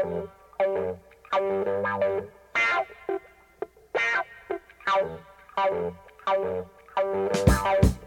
Thank you.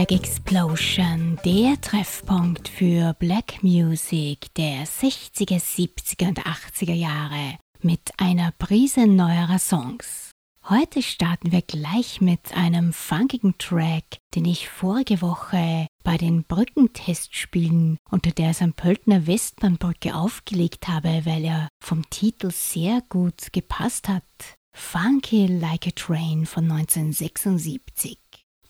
Black Explosion, der Treffpunkt für Black Music der 60er, 70er und 80er Jahre mit einer Prise neuerer Songs. Heute starten wir gleich mit einem funkigen Track, den ich vorige Woche bei den Brückentestspielen unter der St. Pöltner Westbahnbrücke aufgelegt habe, weil er vom Titel sehr gut gepasst hat. Funky Like a Train von 1976.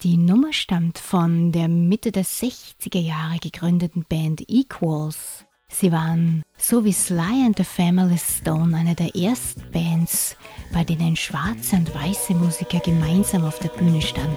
Die Nummer stammt von der Mitte der 60er Jahre gegründeten Band Equals. Sie waren, so wie Sly and the Family Stone, eine der ersten Bands, bei denen schwarze und weiße Musiker gemeinsam auf der Bühne standen.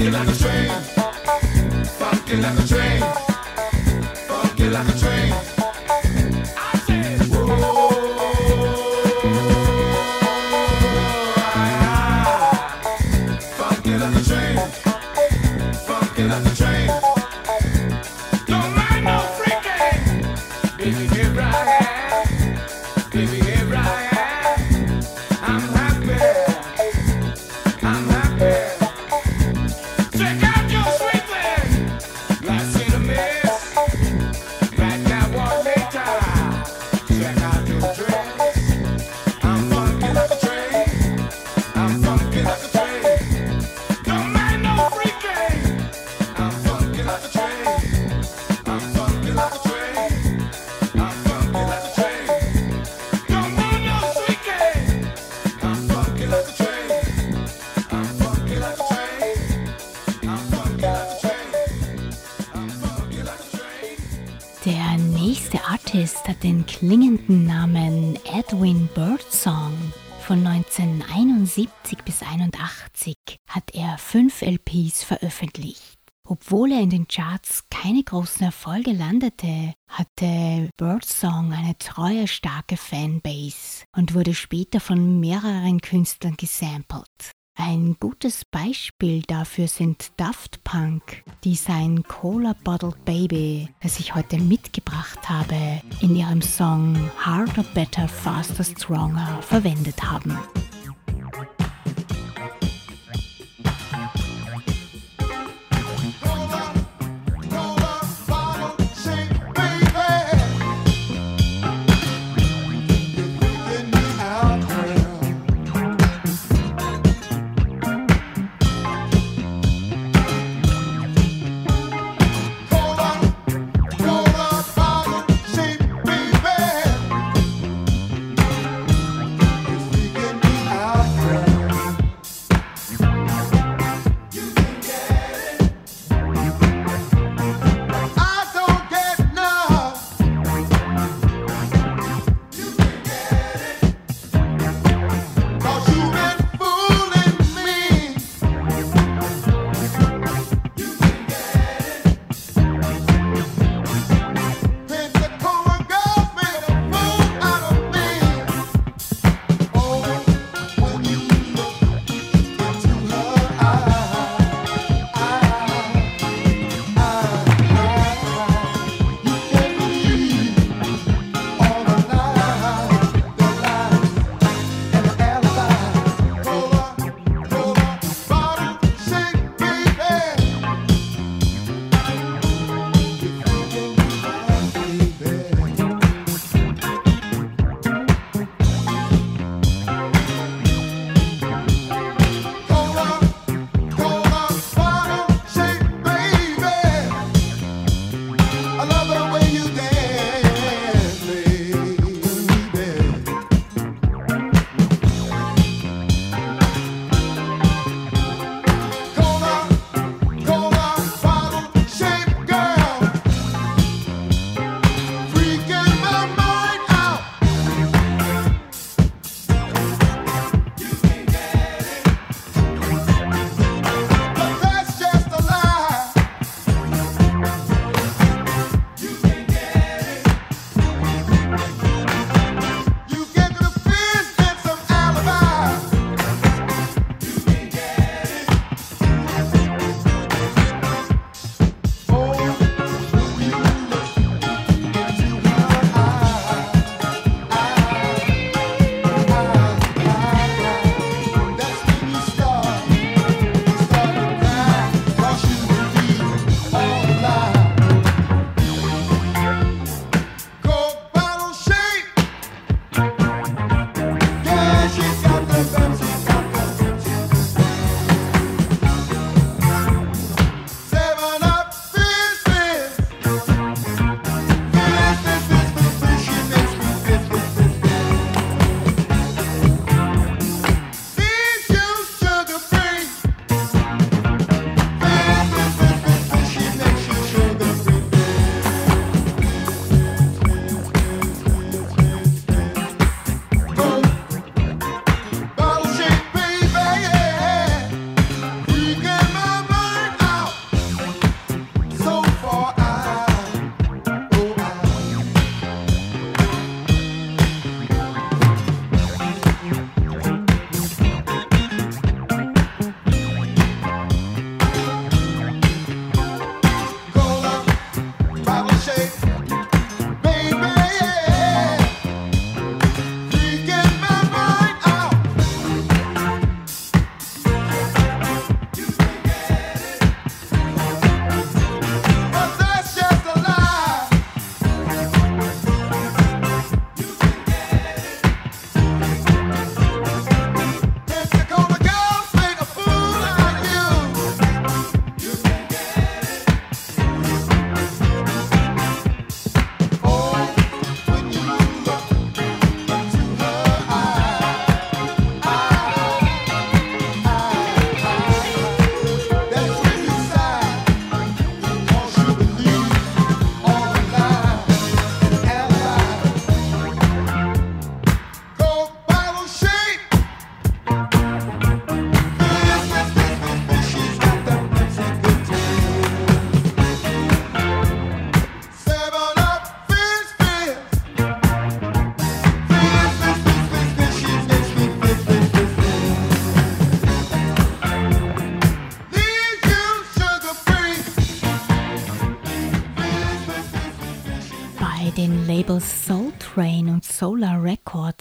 Yeah. Beispiel dafür sind Daft Punk, die sein Cola Bottled Baby, das ich heute mitgebracht habe, in ihrem Song Harder, Better, Faster, Stronger verwendet haben.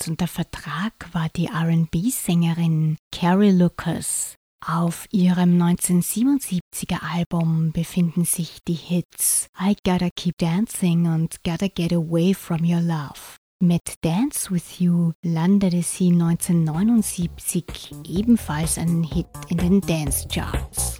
Unter Vertrag war die RB-Sängerin Carrie Lucas. Auf ihrem 1977er Album befinden sich die Hits I Gotta Keep Dancing und Gotta Get Away From Your Love. Mit Dance With You landete sie 1979 ebenfalls einen Hit in den Dance Charts.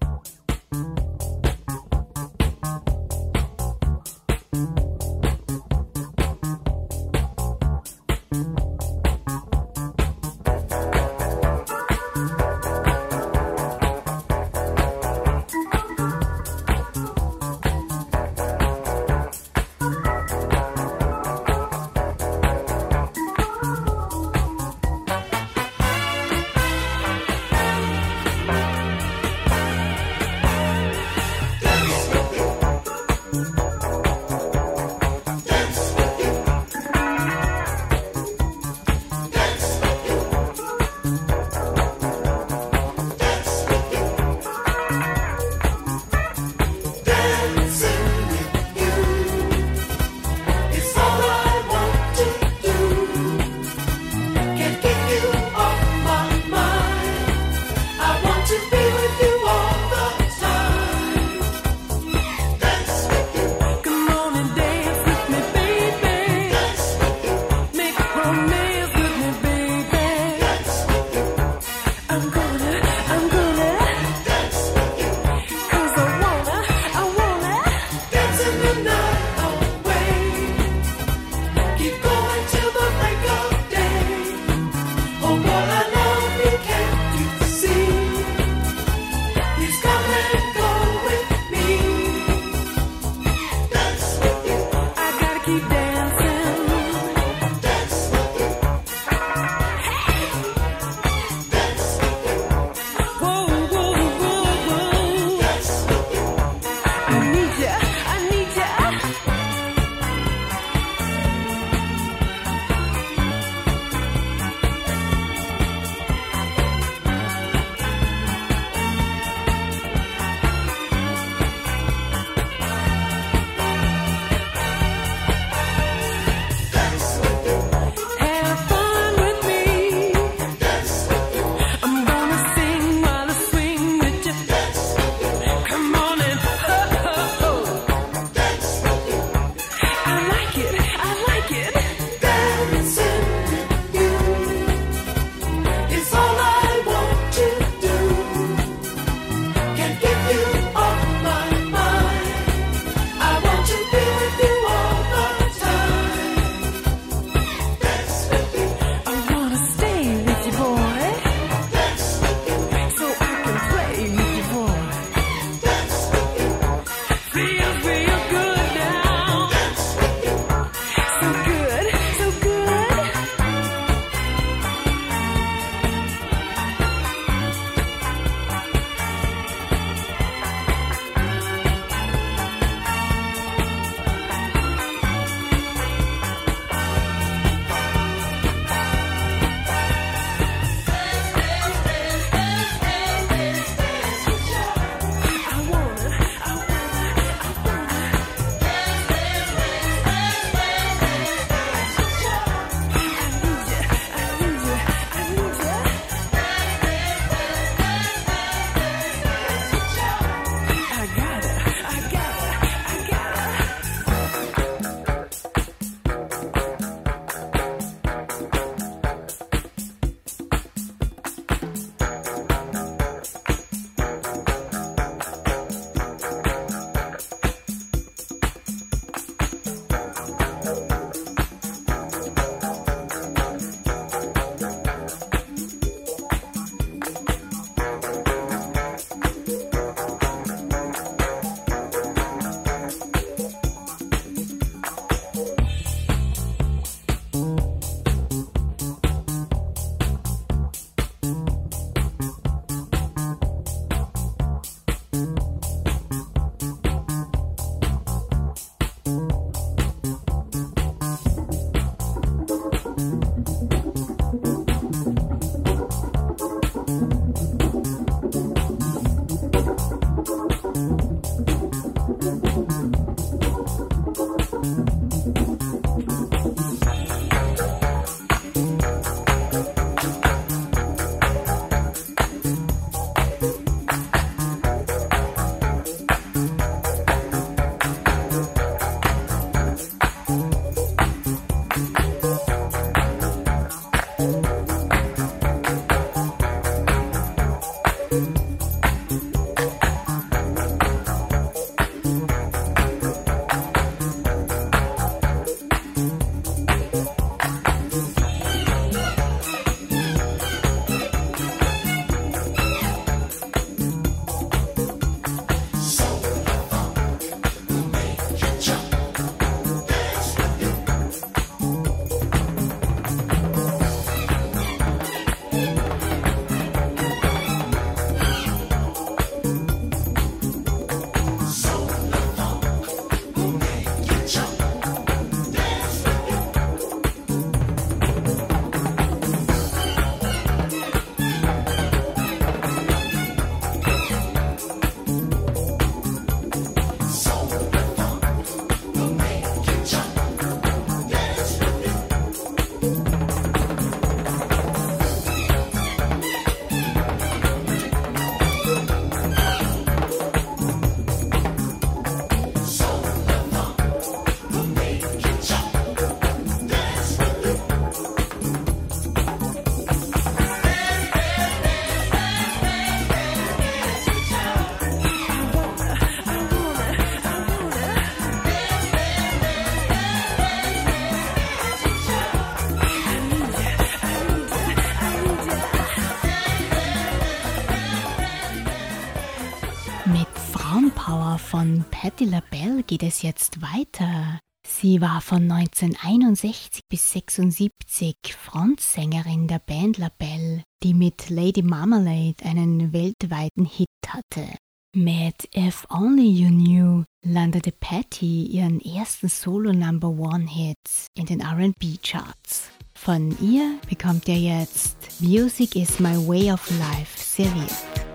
Jetzt weiter. Sie war von 1961 bis 76 Frontsängerin der Band LaBelle, die mit Lady Marmalade einen weltweiten Hit hatte. Mit If Only You Knew landete Patty ihren ersten Solo-Number One-Hit in den RB-Charts. Von ihr bekommt ihr jetzt Music is My Way of Life serviert.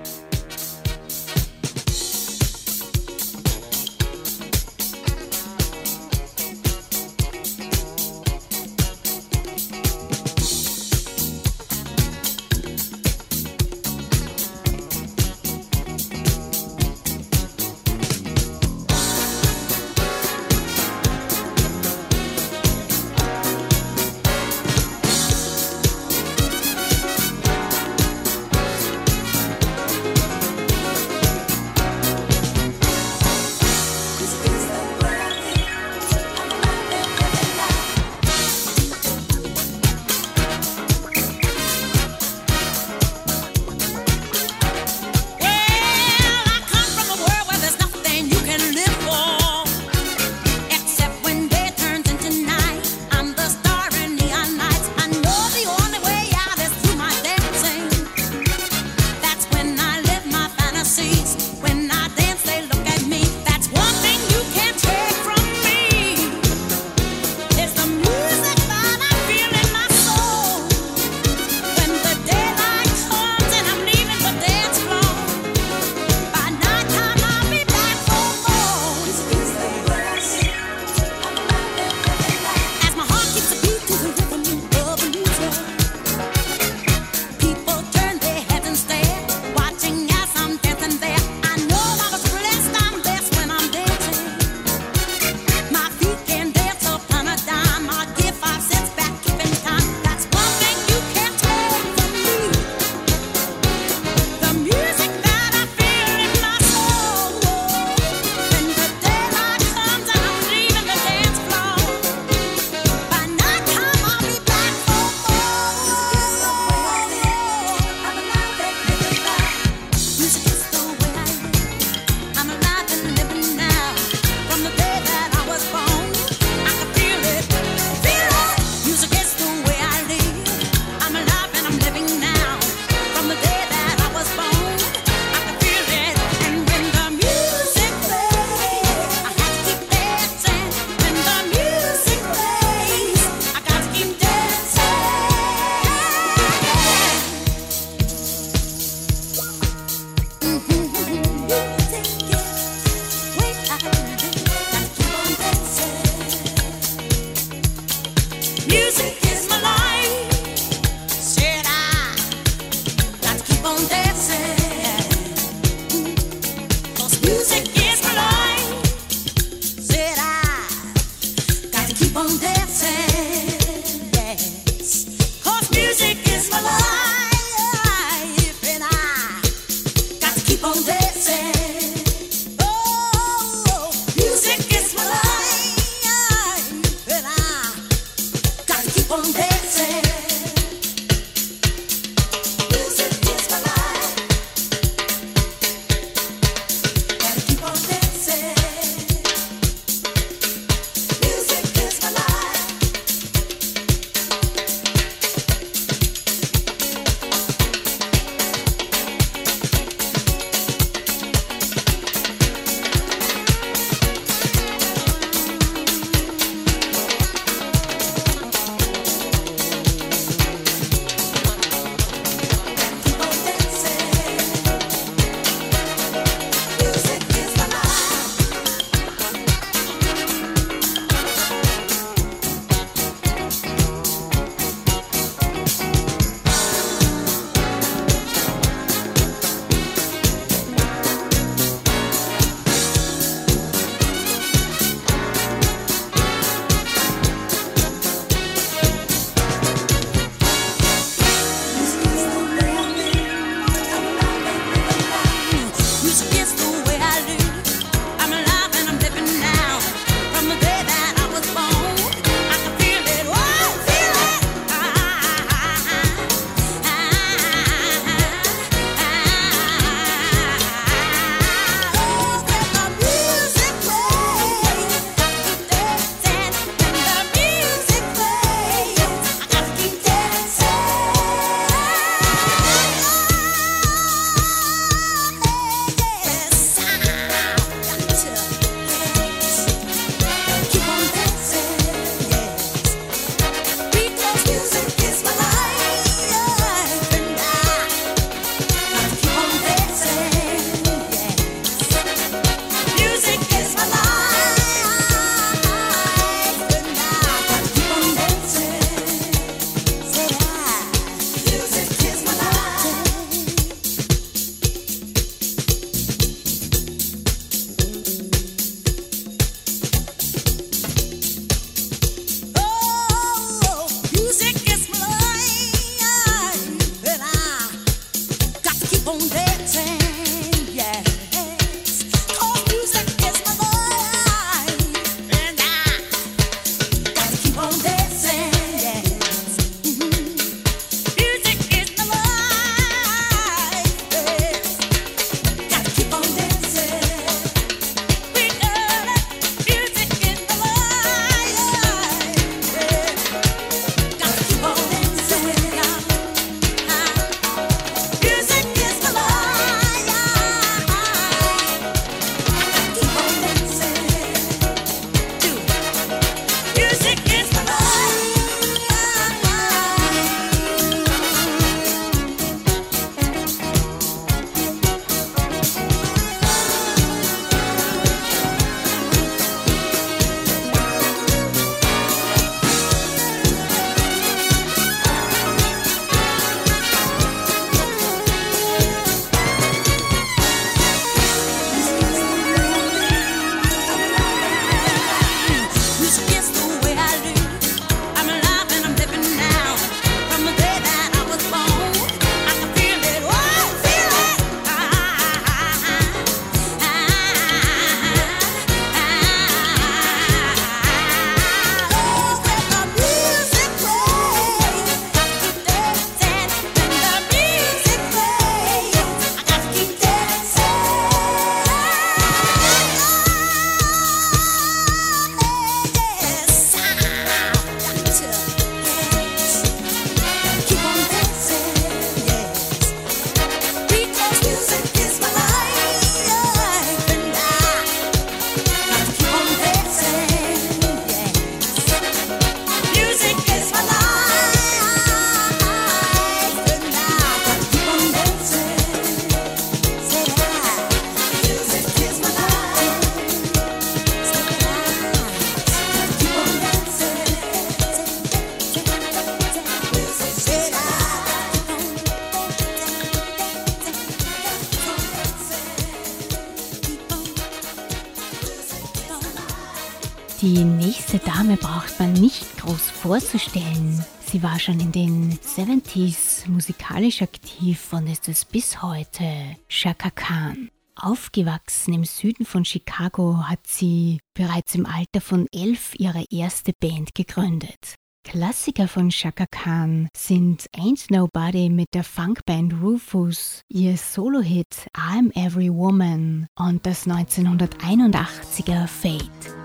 Schon in den 70s musikalisch aktiv und ist es bis heute. Shaka Khan. Aufgewachsen im Süden von Chicago hat sie bereits im Alter von elf ihre erste Band gegründet. Klassiker von Shaka Khan sind Ain't Nobody mit der Funkband Rufus, ihr Solo-Hit I'm Every Woman und das 1981er Fate.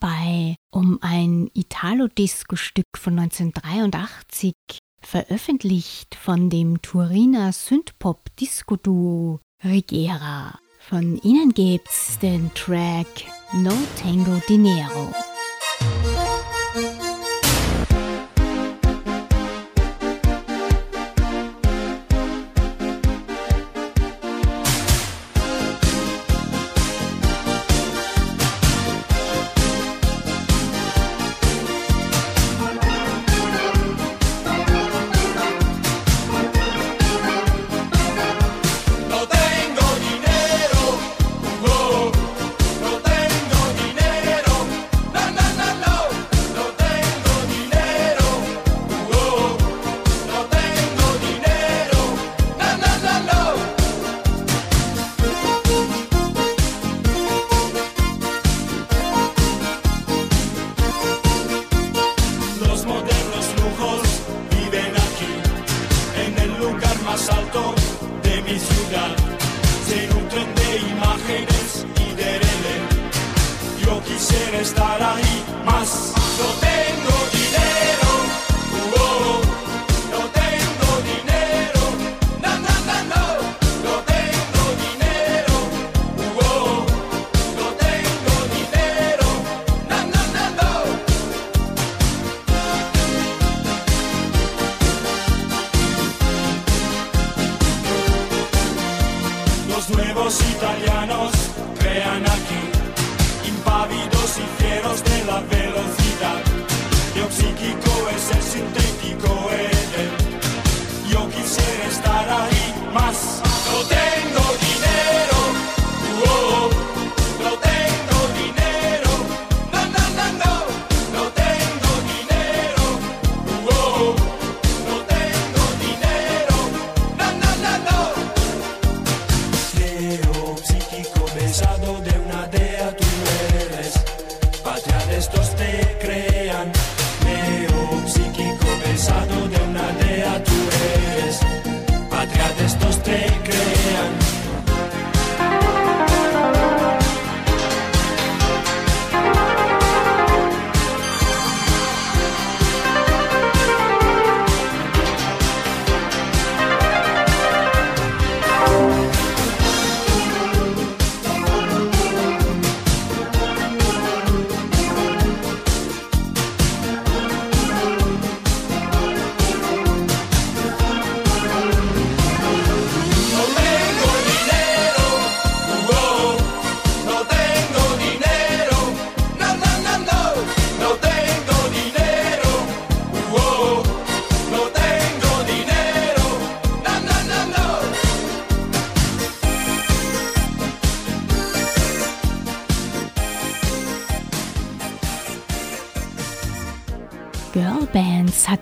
Dabei um ein Italo-Disco-Stück von 1983, veröffentlicht von dem Turiner Synthpop-Disco-Duo Rigera. Von ihnen gibt's den Track No Tango Dinero.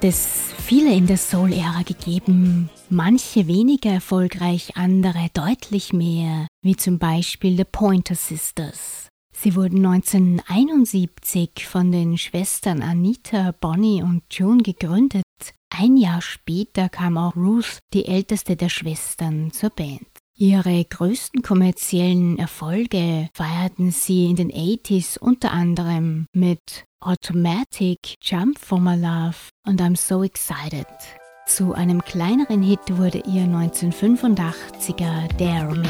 hat es viele in der Soul-Ära gegeben, manche weniger erfolgreich, andere deutlich mehr, wie zum Beispiel The Pointer Sisters. Sie wurden 1971 von den Schwestern Anita, Bonnie und June gegründet. Ein Jahr später kam auch Ruth, die älteste der Schwestern, zur Band. Ihre größten kommerziellen Erfolge feierten sie in den 80s unter anderem mit Automatic, Jump for My Love und I'm So Excited. Zu einem kleineren Hit wurde ihr 1985er Dare Me.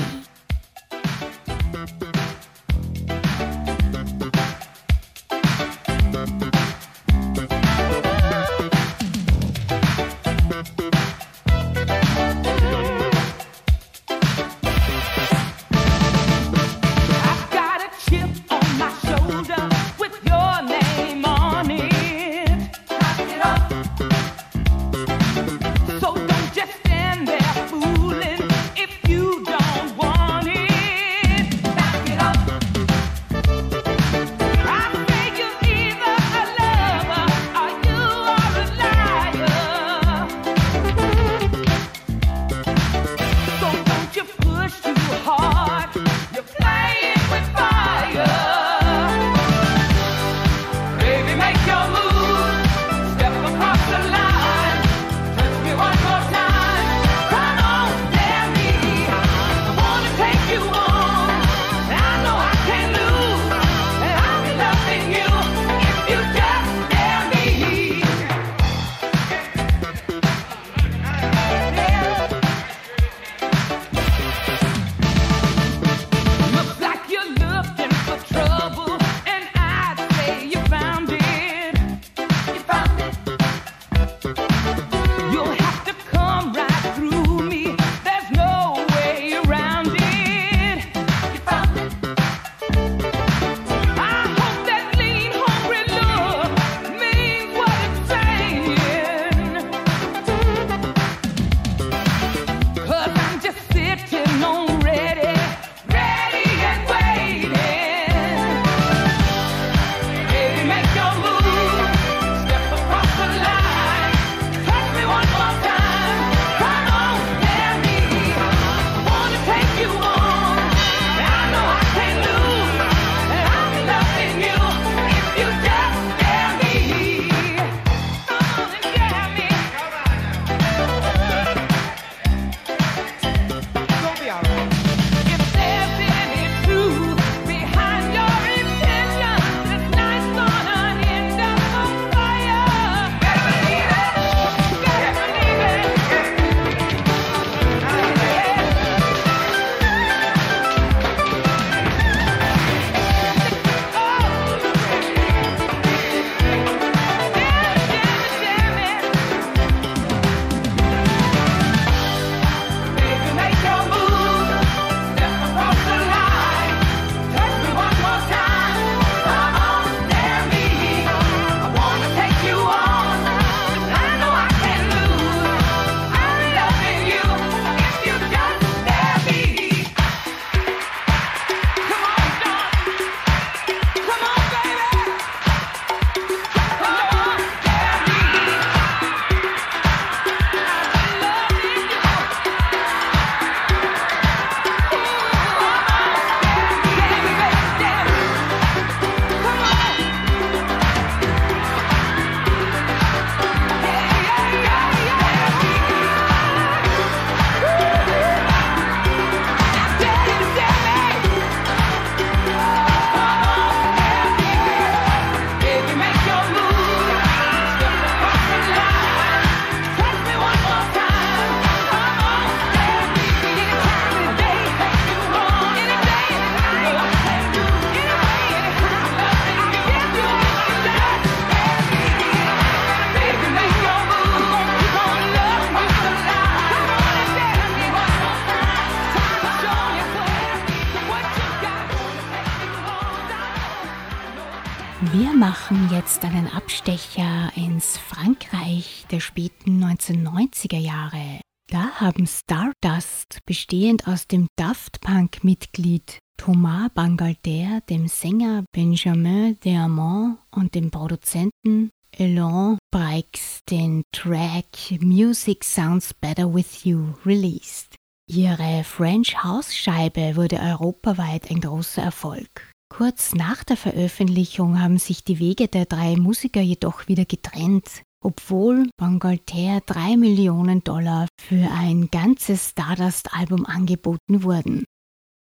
Jetzt einen Abstecher ins Frankreich der späten 1990er Jahre. Da haben Stardust, bestehend aus dem Daft Punk-Mitglied Thomas Bangalter, dem Sänger Benjamin Diamant und dem Produzenten Elon Breix den Track Music Sounds Better With You released. Ihre French House Scheibe wurde europaweit ein großer Erfolg. Kurz nach der Veröffentlichung haben sich die Wege der drei Musiker jedoch wieder getrennt, obwohl Bangalter drei Millionen Dollar für ein ganzes Stardust-Album angeboten wurden.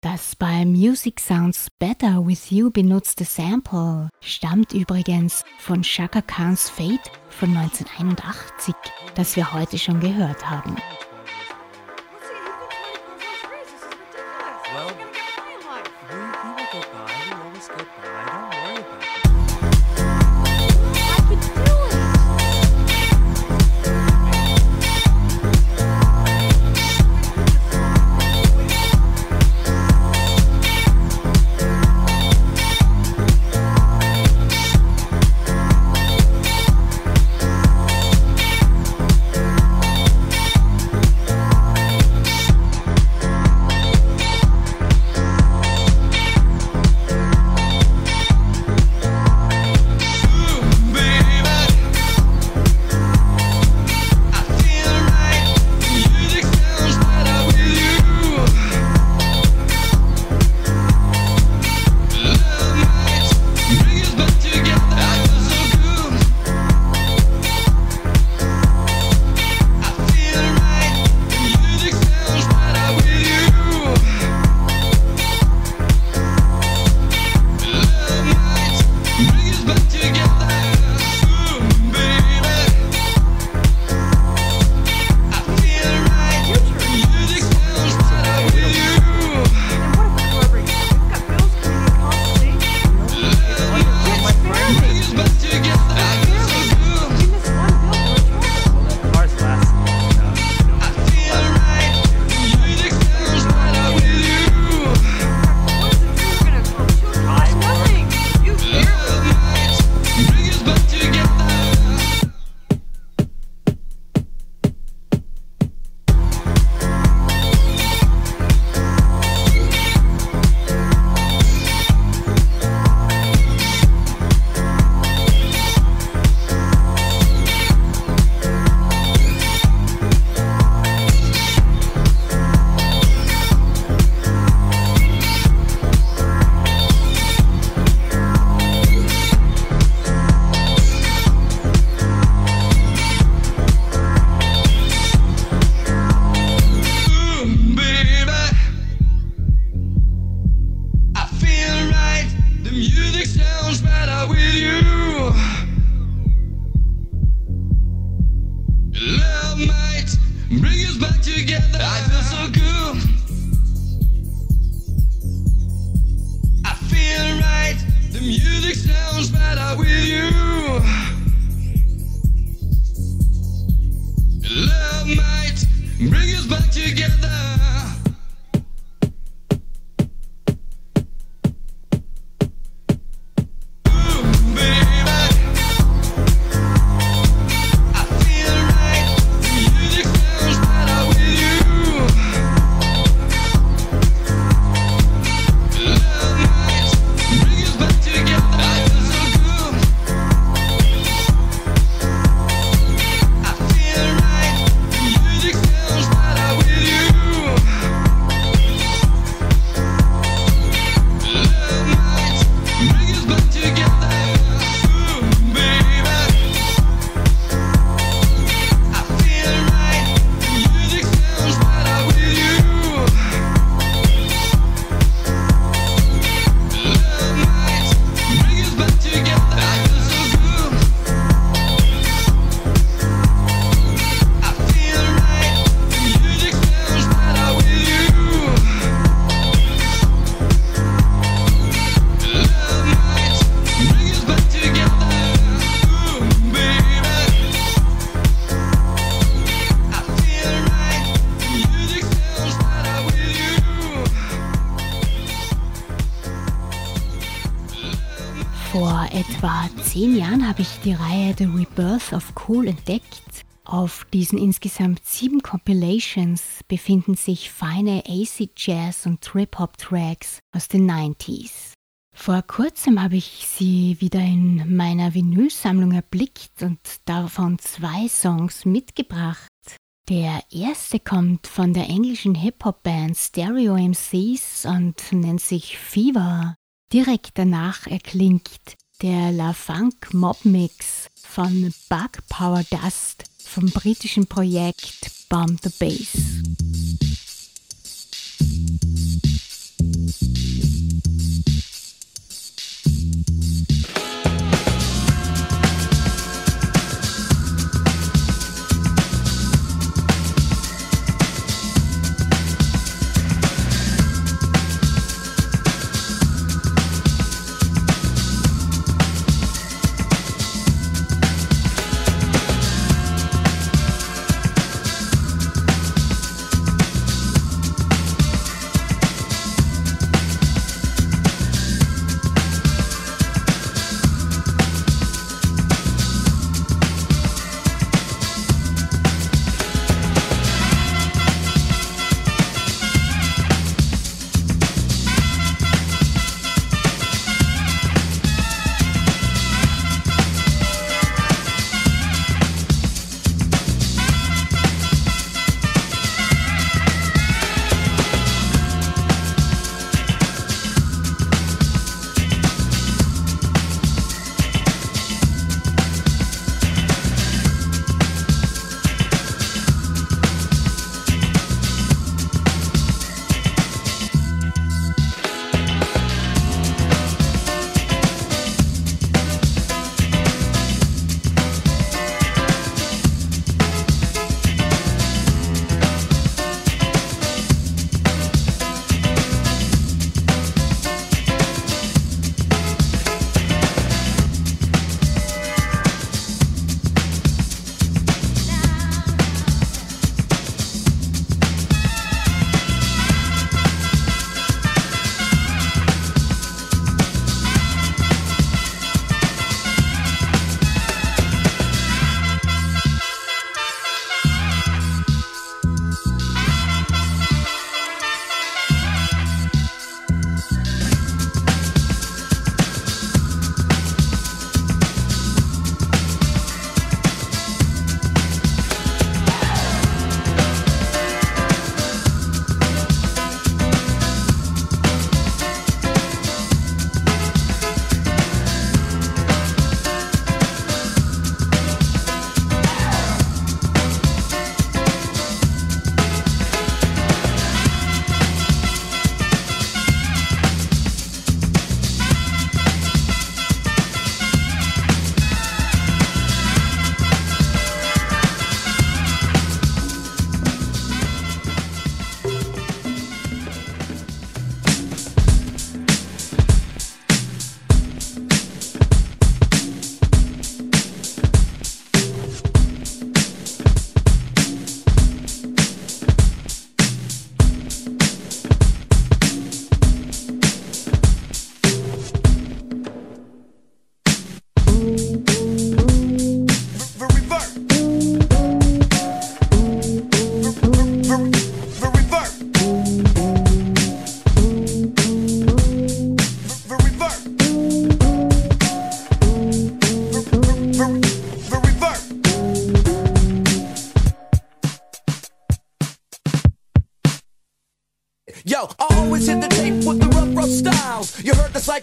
Das bei Music Sounds Better With You benutzte Sample stammt übrigens von Shaka Khan's Fate von 1981, das wir heute schon gehört haben. Music sounds better with you. Cool entdeckt. Auf diesen insgesamt sieben Compilations befinden sich feine AC Jazz und Trip-Hop-Tracks aus den 90s. Vor kurzem habe ich sie wieder in meiner Vinylsammlung erblickt und davon zwei Songs mitgebracht. Der erste kommt von der englischen Hip-Hop-Band Stereo MCs und nennt sich Fever. Direkt danach erklingt der La Funk Mob Mix von Bug Power Dust vom britischen Projekt Bomb the Bass.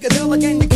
Hit the apple when I'm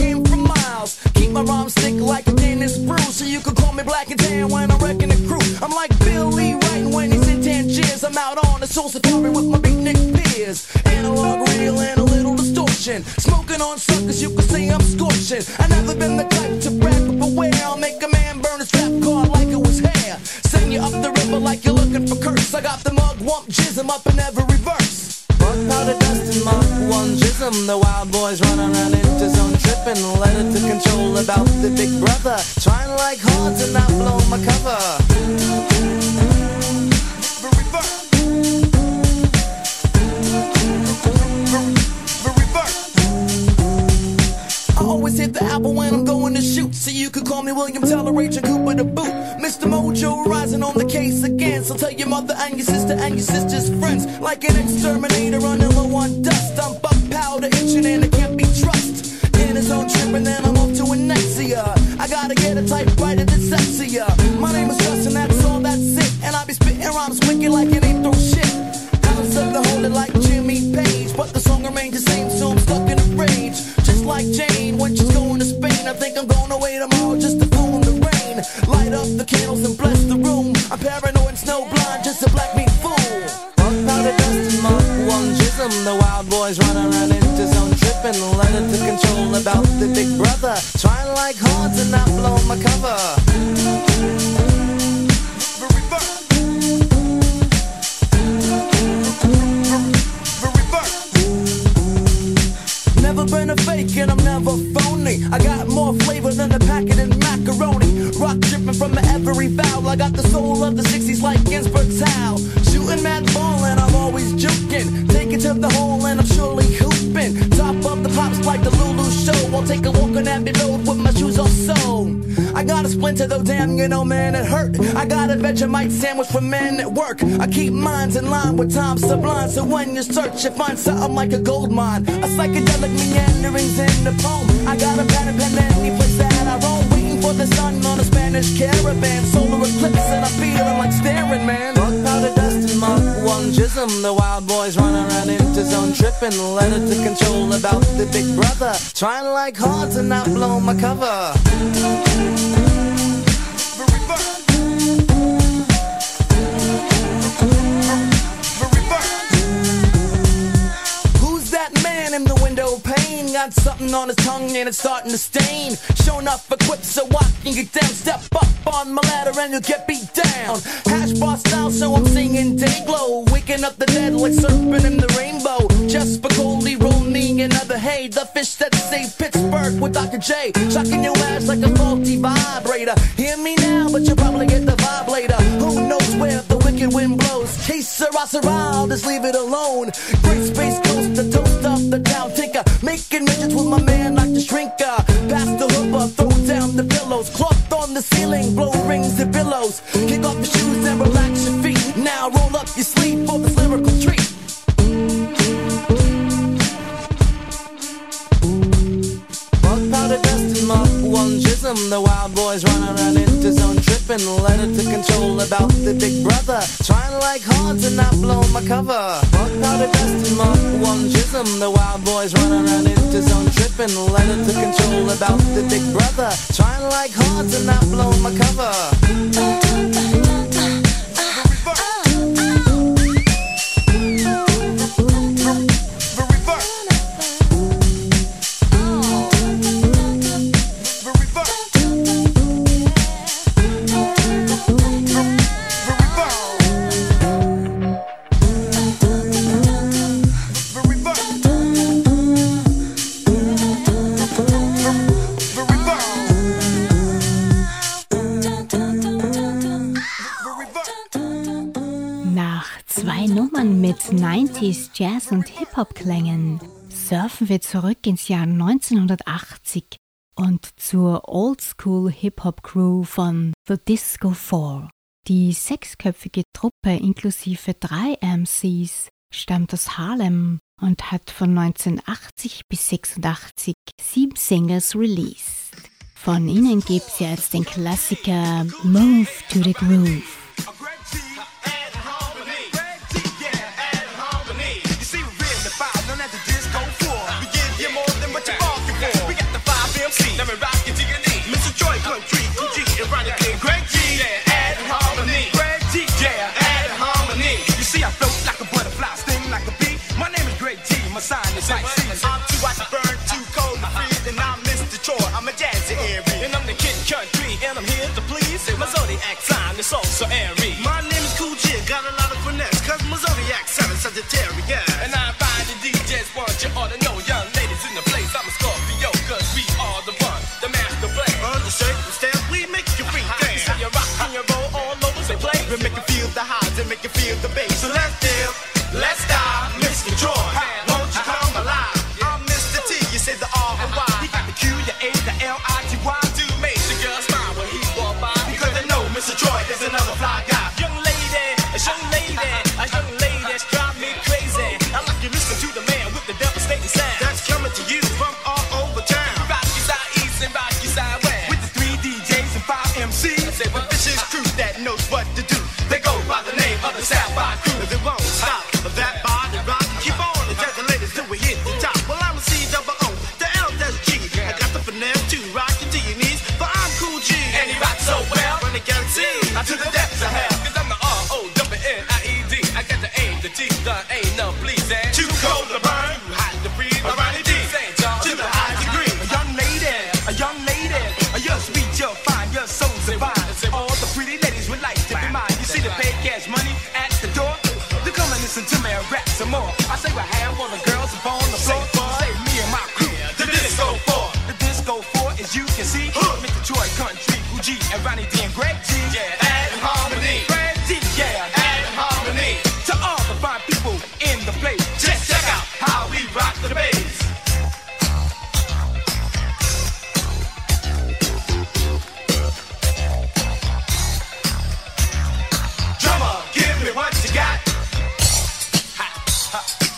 damn, you know, man, it hurt. I got a Vegemite sandwich for men at work. I keep minds in line with time sublime. So when you search, you find something like a gold mine. A psychedelic meanderings in the poem. I got a pen and pen any place that I roam. Waiting for the sun on a Spanish caravan. Solar eclipse and I'm feeling like staring, man. Rock powder dust and mark one jism. The wild boys run around into zone tripping. Letter to control about the big brother. Trying like hard to not blow my cover. Got something on his tongue and it's starting to stain. Showing up equipped so I can get down. Step up on my ladder and you'll get beat down. Hash bar style, so I'm singing day glow. Waking up the dead like surfing in the rainbow. Just Spicoli, roll me another hay. The fish that saved Pittsburgh with Dr. J. Shocking your ass like a faulty vibrator. Hear me now, but you'll probably get the vibe later. Who knows where the wicked wind blows? Case I'll just leave it alone. Great space coast, the toast of the town tinker. Making midgets with my man like the shrinker. Pass the hooper, throw down the pillows. Cloth on the ceiling, blow rings and billows. Kick off your shoes and relax your feet. Now roll up your sleeve for this lyrical treat. Bug powder dust and mark one jism. The wild boys run around tripping. Letter to control about the big brother. Trying like hard to not blow my cover. Bug powder dust and mark one jism. The wild boys run around into zone tripping. Letter to control about the big brother. Trying like hard to not blow my cover. Jazz und Hip-Hop-Klängen surfen wir zurück ins Jahr 1980 und zur Oldschool Hip-Hop-Crew von The Disco 4. Die sechsköpfige Truppe inklusive drei MCs stammt aus Harlem und hat von 1980 bis 86 sieben Singles released. Von ihnen gibt's jetzt den Klassiker Move to the Groove. Let your knee. Mr. Joy Country, Gucci, and King. Greg G, yeah, add harmony. Greg G, yeah, add harmony. You see, I float like a butterfly, sting like a bee. My name is Greg G, my sign is Pisces. I'm too hot to burn, too cold to freeze, and I'm Mr. Chore. I'm a jazzy Aries. And I'm the Kid Country, and I'm here to please. My zodiac sign is also Aries. My name is Cool J, got a lot of finesse, cause my zodiac sign is Sagittarius. Ha.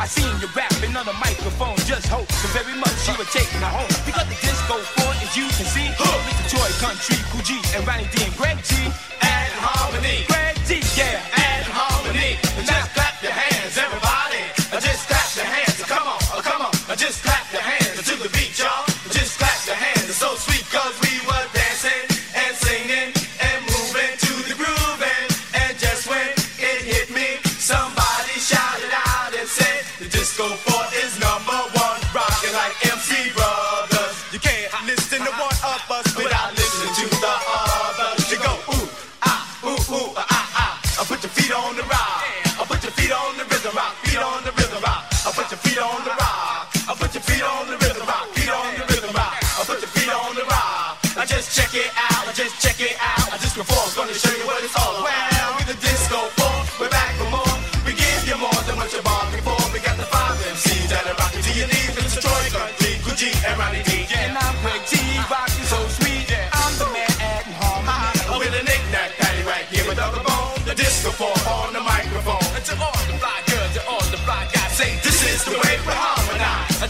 I seen you rapping on the microphone, just hope so very much you would taking me home. We got the disco floor, as you can see, Mr. Joy Country, Cool and Ronnie D and Greg G. And Harmony. Greg G, yeah.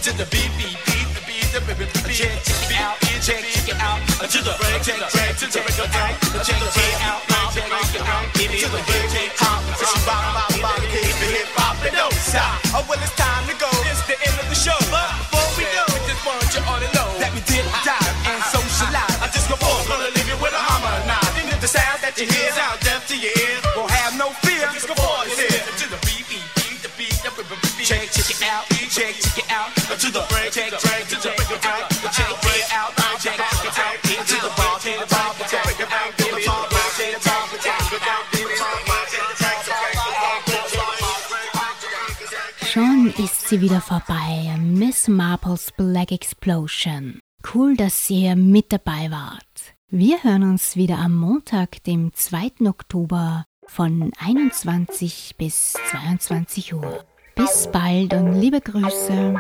To the beat, beat, beat, the beat, the beat, the beat. Check, check it out, check, check it out. To the break, check, check, to the break day. Check, check it out, check, check it out. Is the break, check, hop, so she bop, bop, bop, keep the hip hop and don't stop. Oh well, it's time to go. It's sie wieder vorbei. Miss Marples Black Explosion. Cool, dass ihr mit dabei wart. Wir hören uns wieder am Montag, dem 2. Oktober von 21 bis 22 Uhr. Bis bald und liebe Grüße.